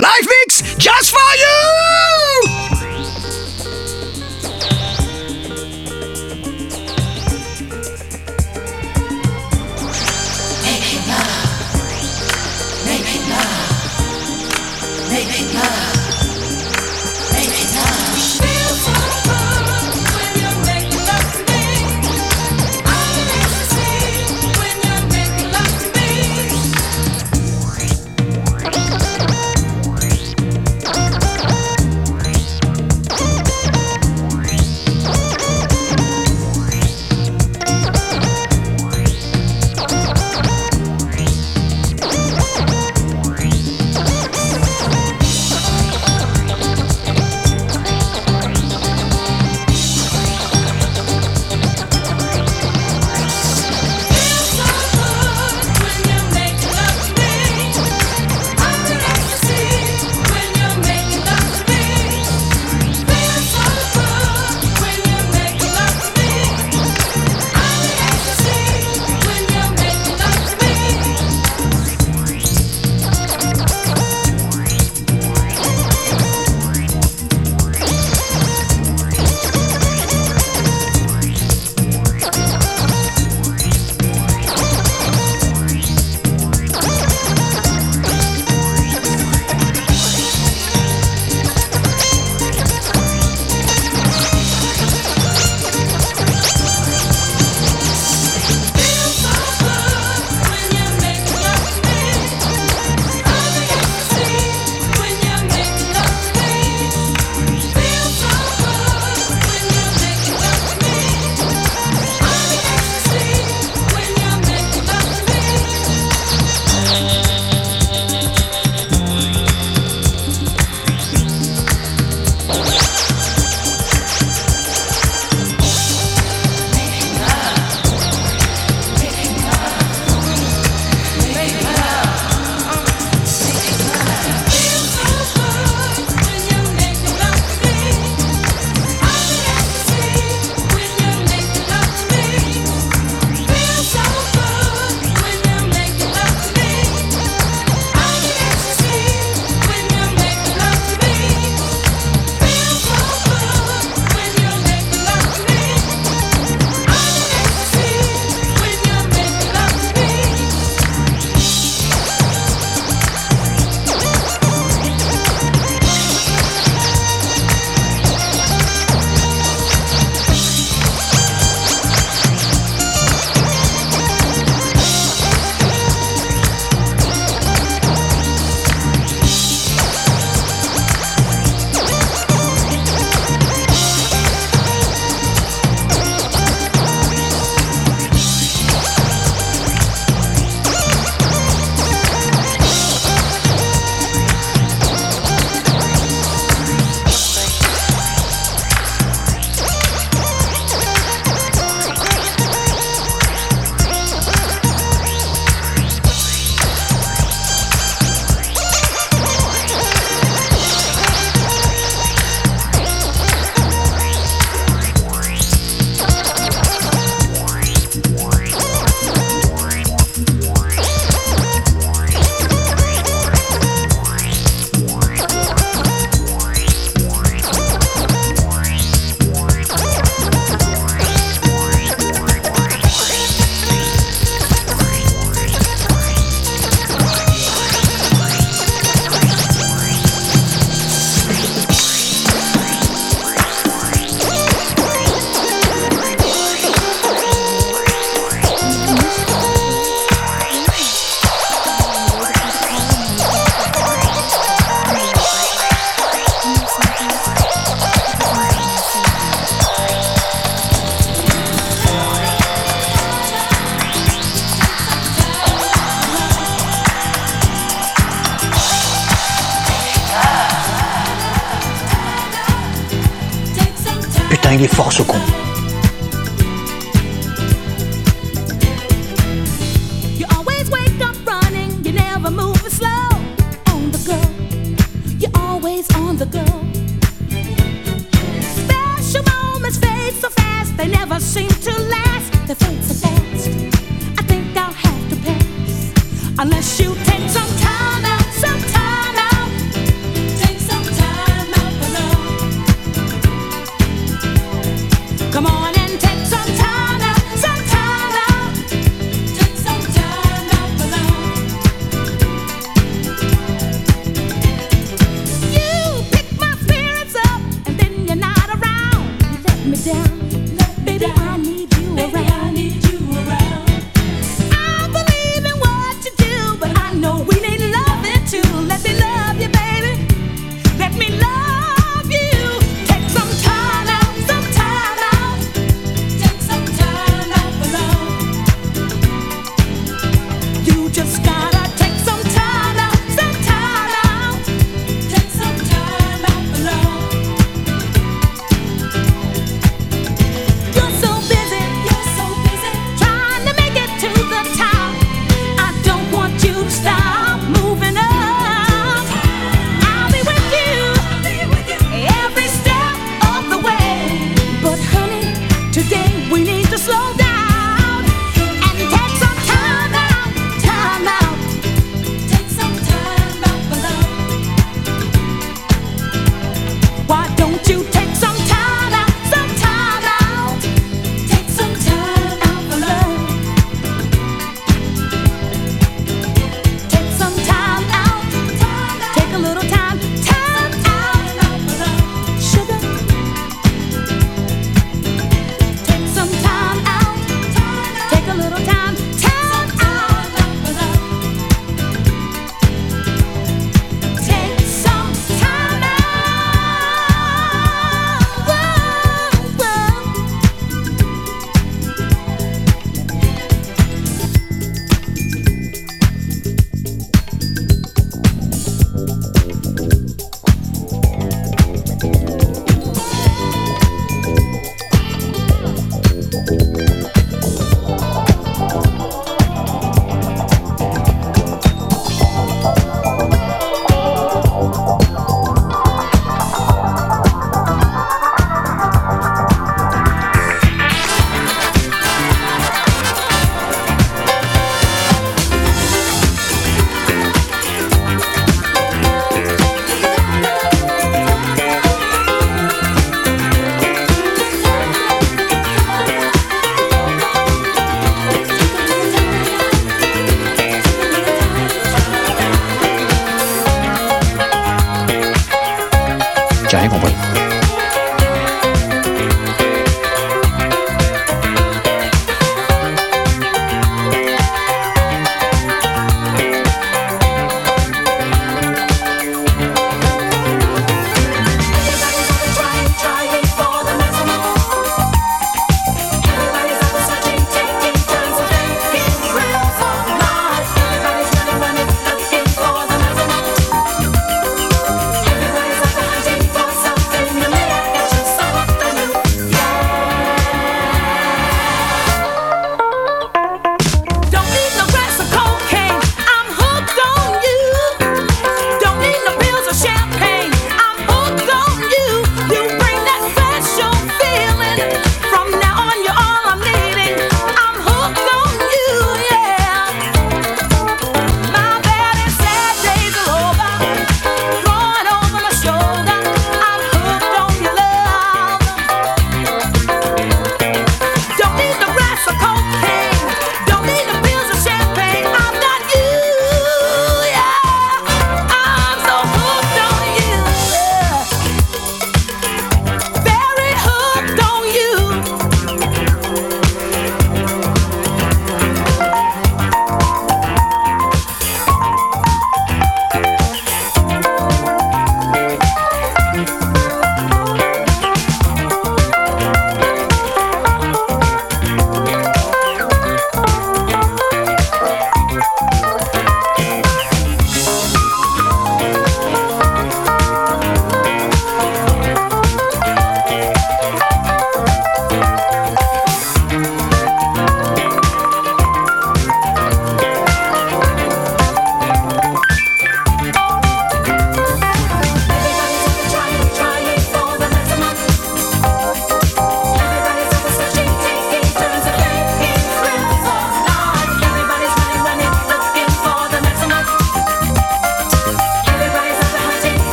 Live mix just for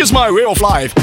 is my way of life.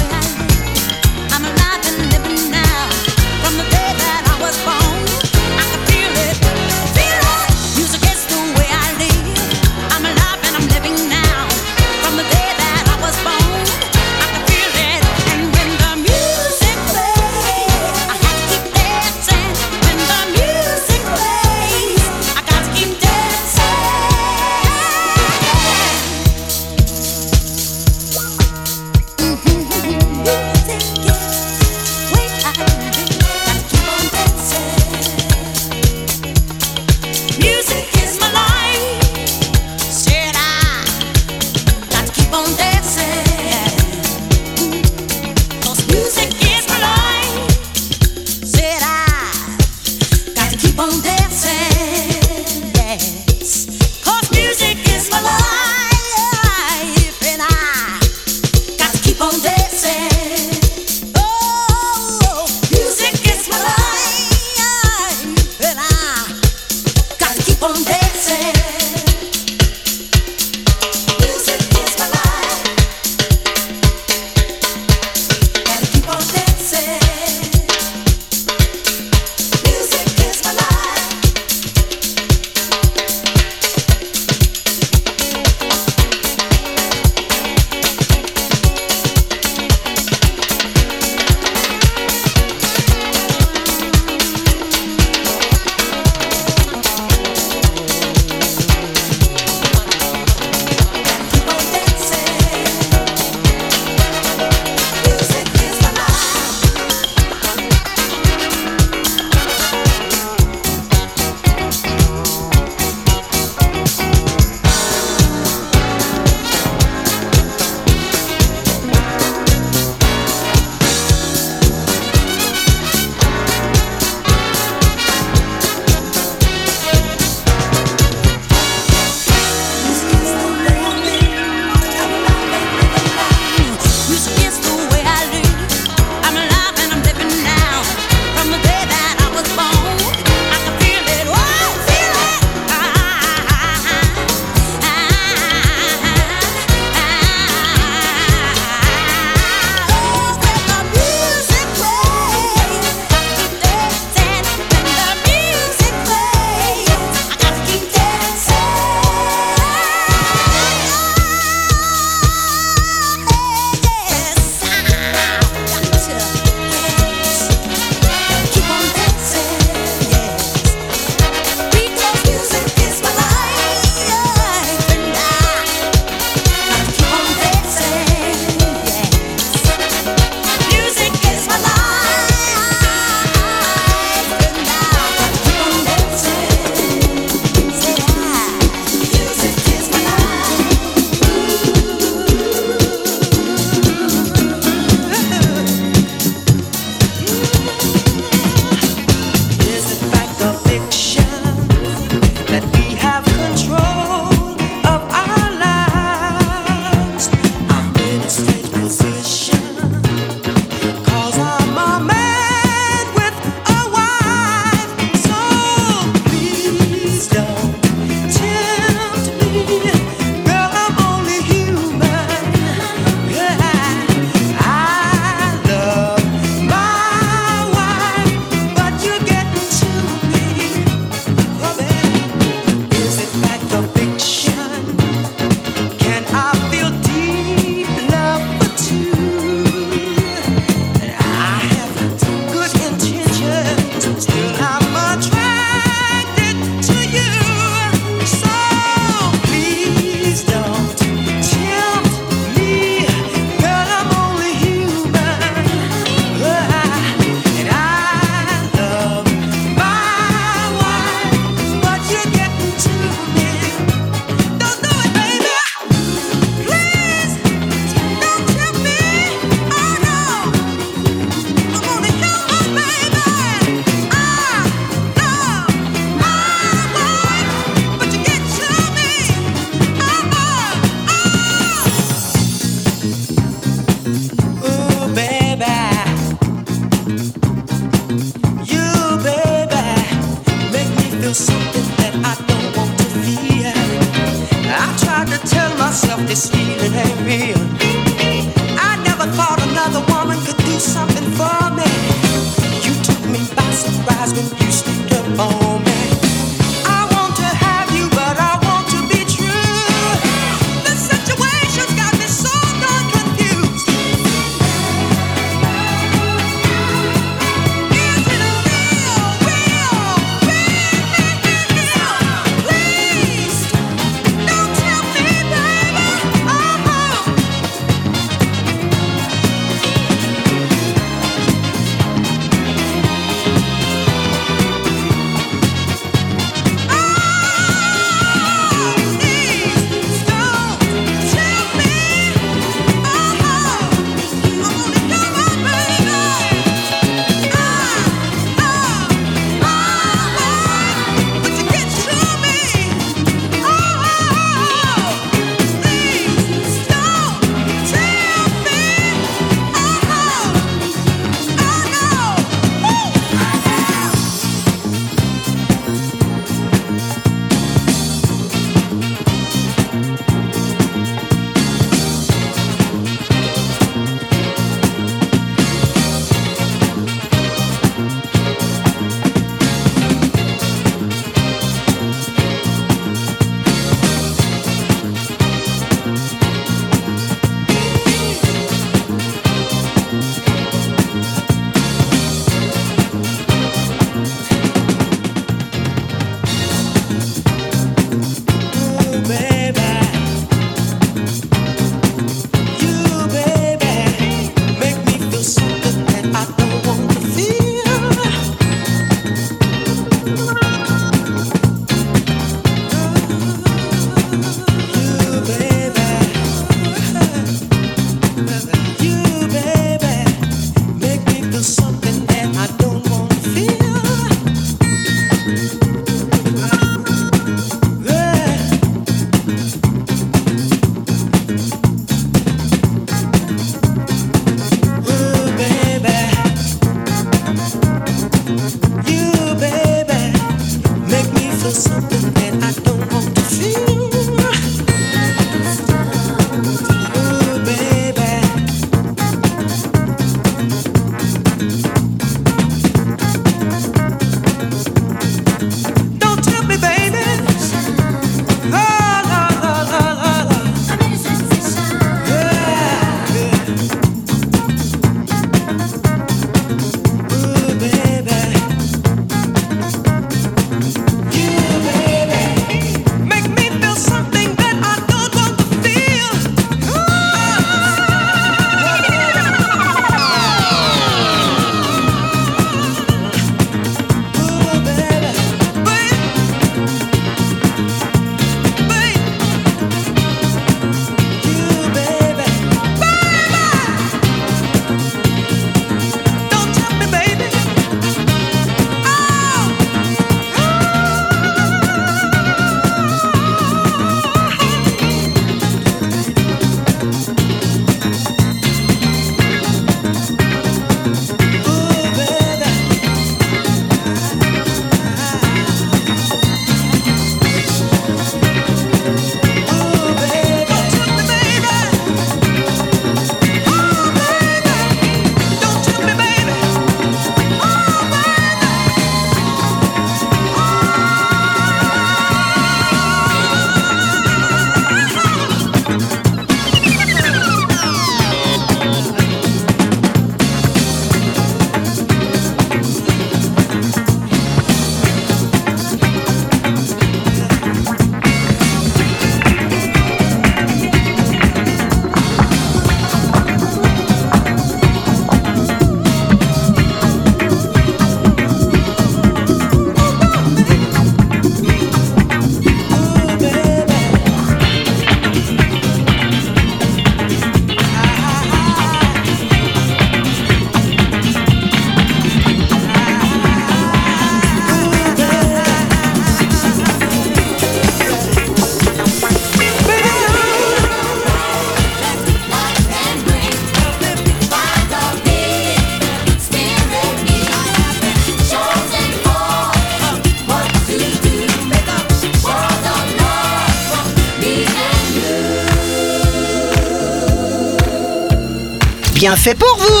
Bien fait pour vous.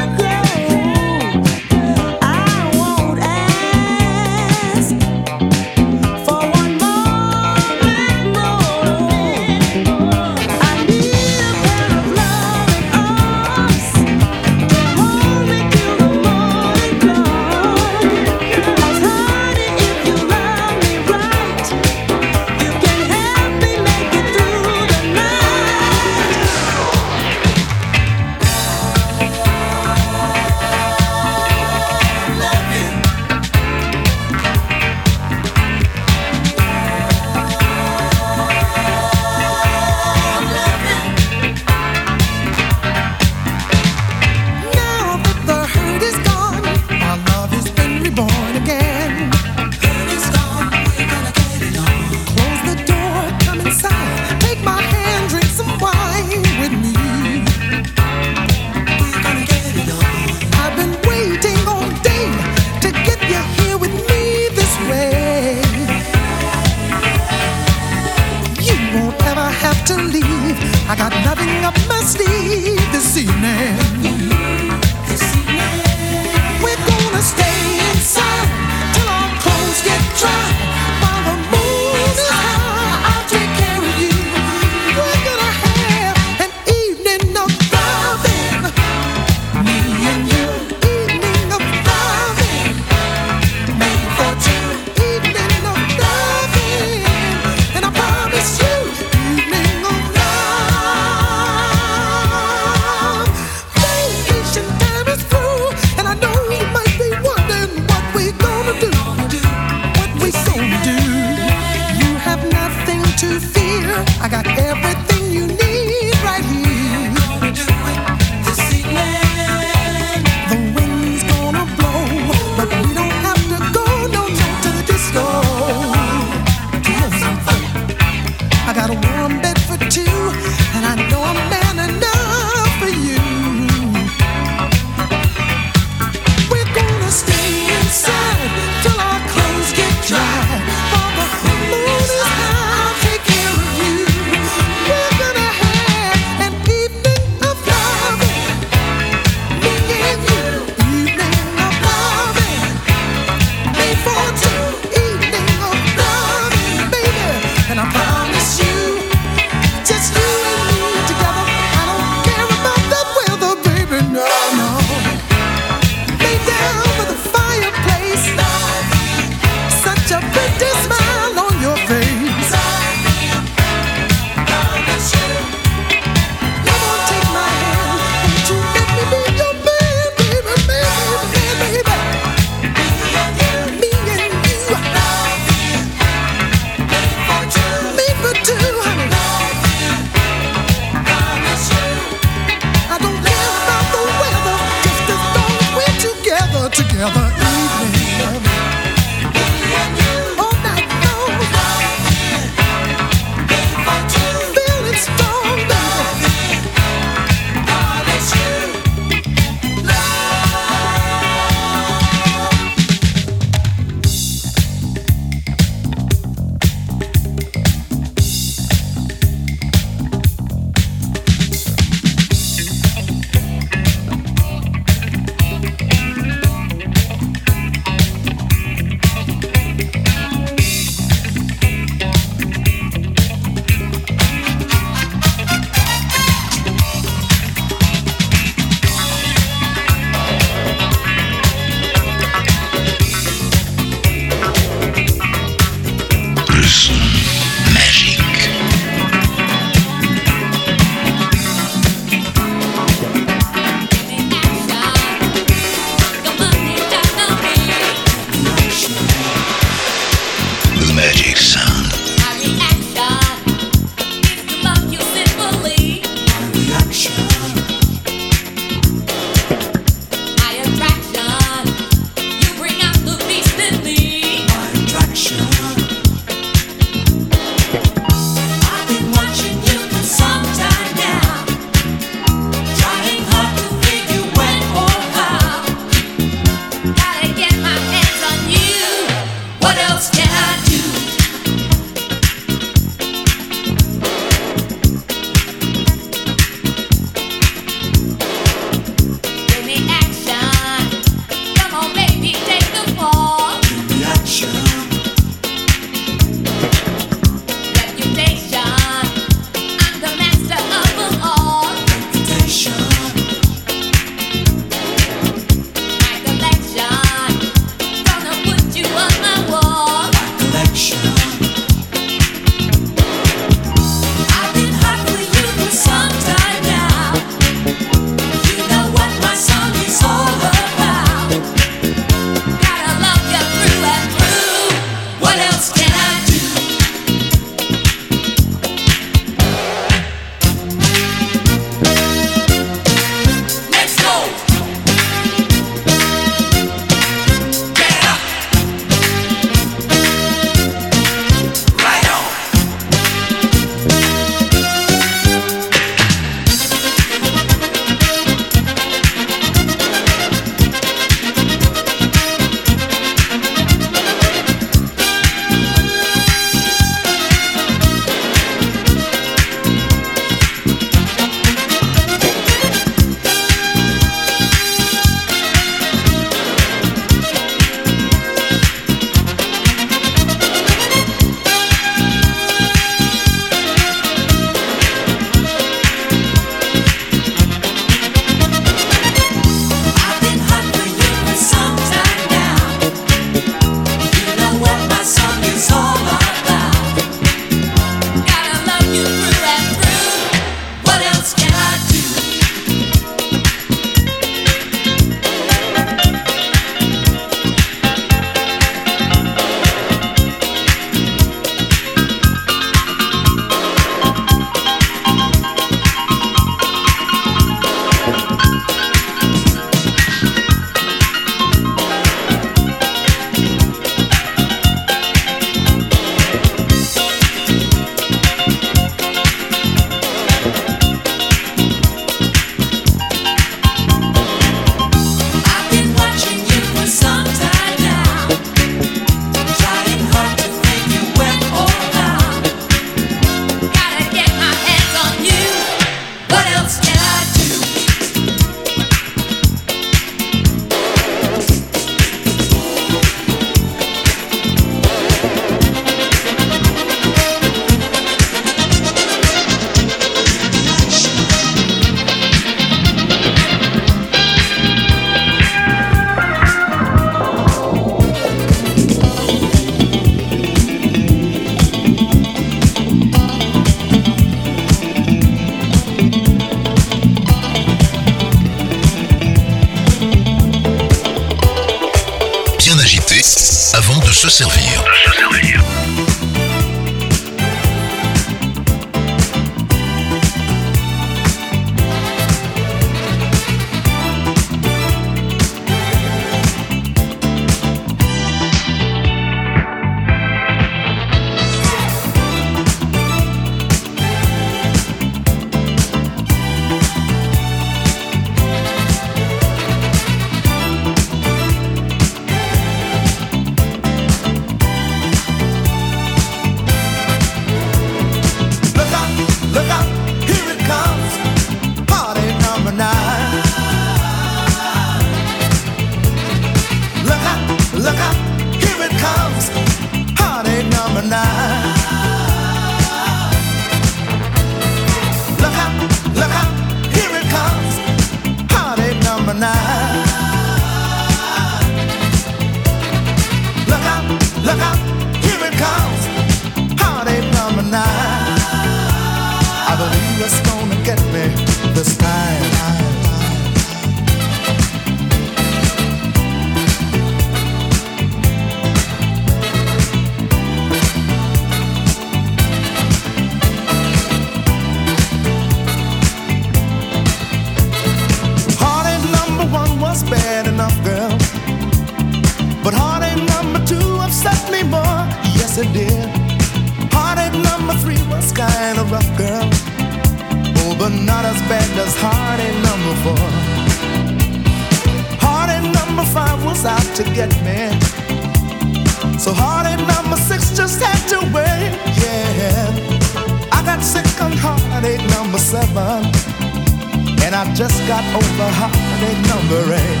just got over heartache number eight.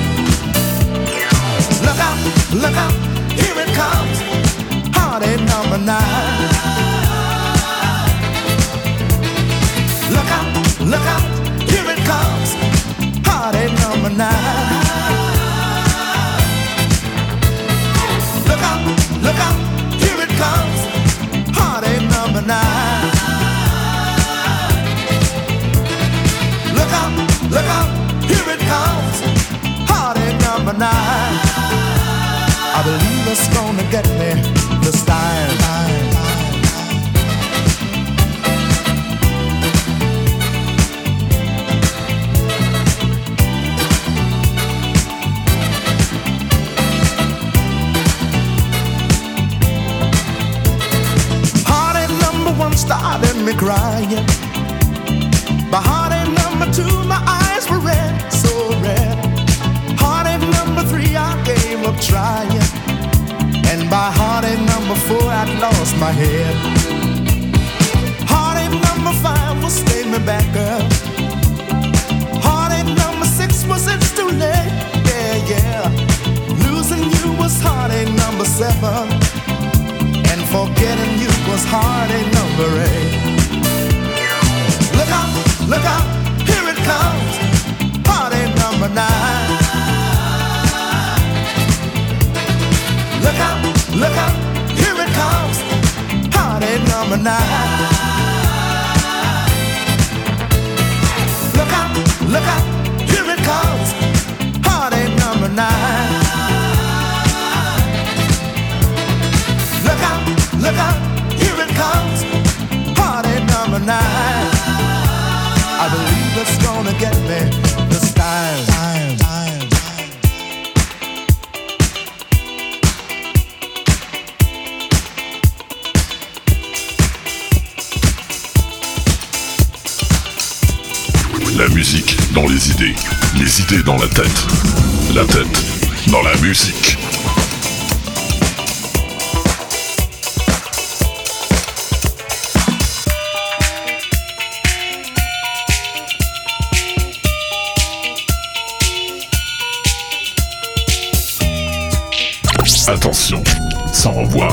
Look out, look out, here it comes, heartache number nine. Look out, look out, here it comes, heartache number nine. Look out, look out, here it comes, heartache number nine. Look out, here it comes. Party number nine. I believe it's gonna get me this time. started me crying. But number two, my eyes. trying. And by heartache number four, I'd lost my head. Heartache number five was staying me back up. Heartache number six was it's too late. Yeah, yeah. Losing you was heartache number seven. And forgetting you was heartache number eight. Look out, look out, here it comes. Heartache number nine. Look out, look out, here it comes. Heartache number nine. Look out, look out, here it comes. Heartache number nine. Look out, look out, here it comes. Heartache number nine. I believe it's gonna get me the style. dans les idées, les idées dans la tête, la tête dans la musique. Attention, ça renvoie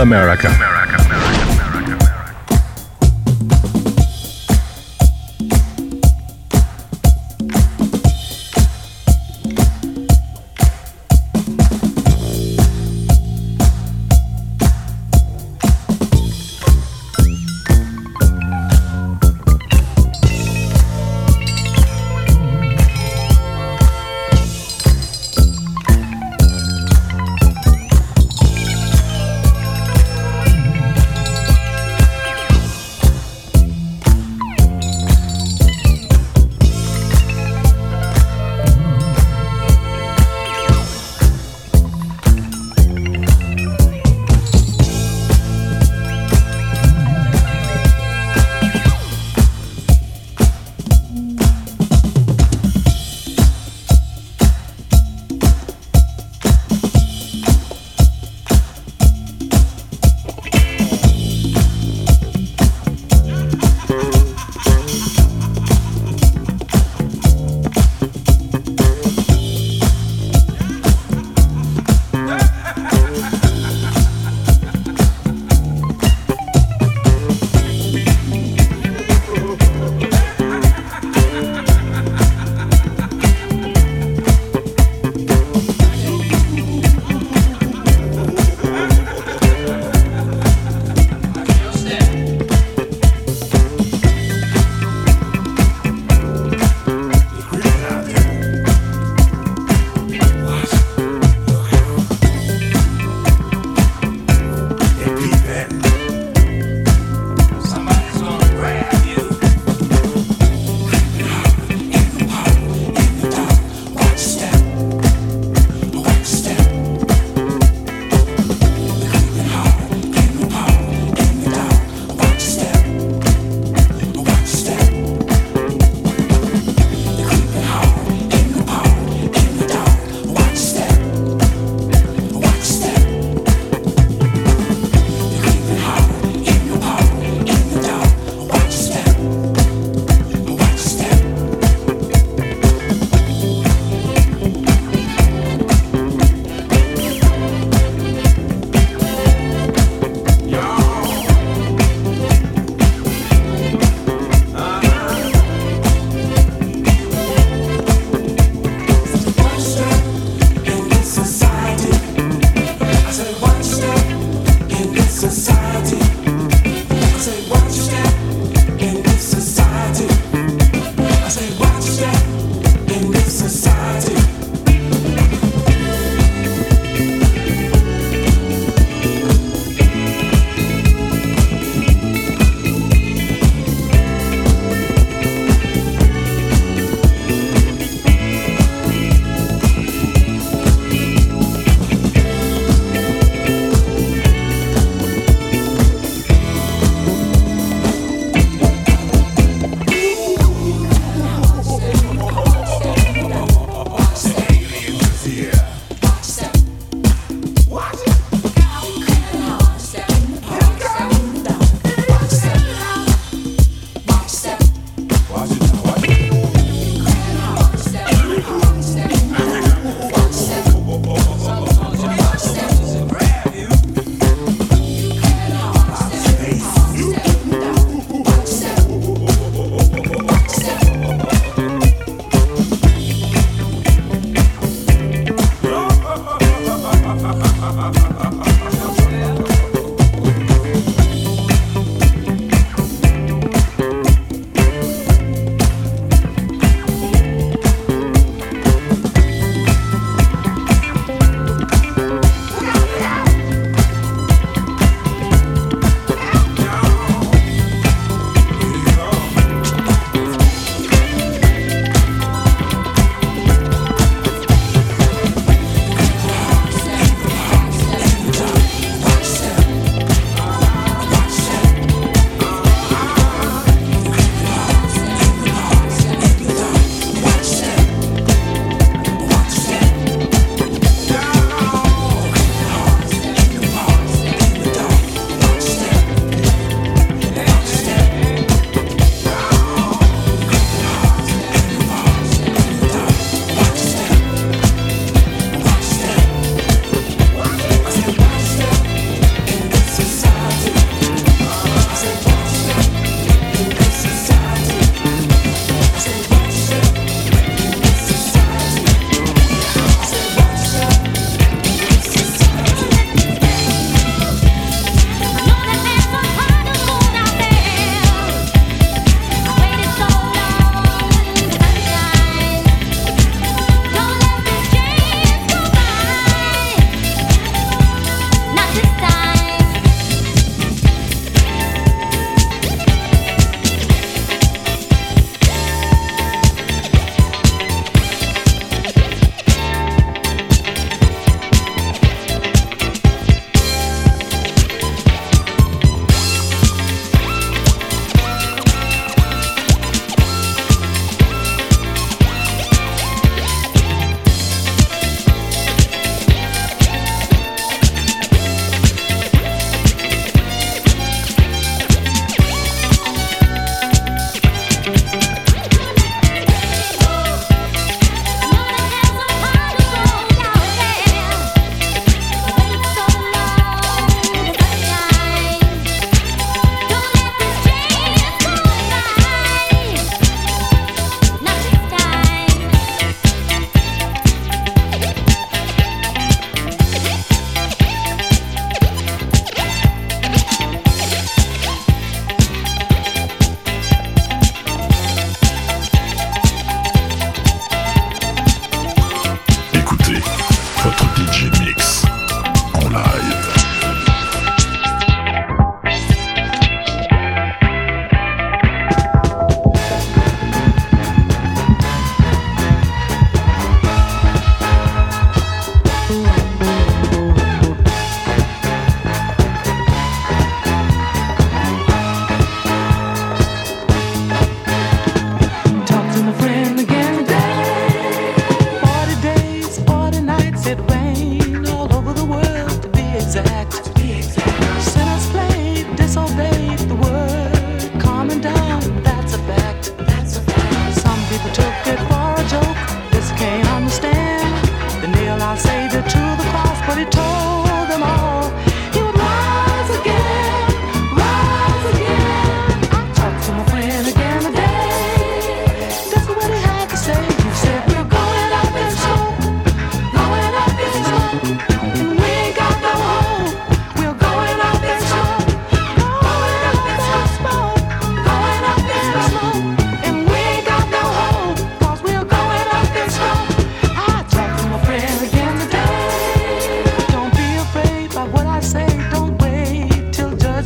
America.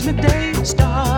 Going up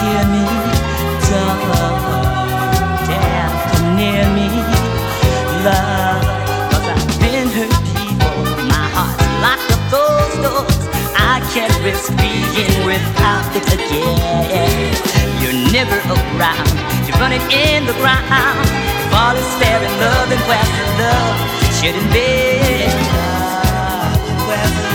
hear me, dark, down, come near me, love. Cause I've been hurt people, my heart's locked up those doors. I can't risk being without it again. You're never around, you're running in the ground. Fall is staring, loving, where's the love? Shouldn't be. Love,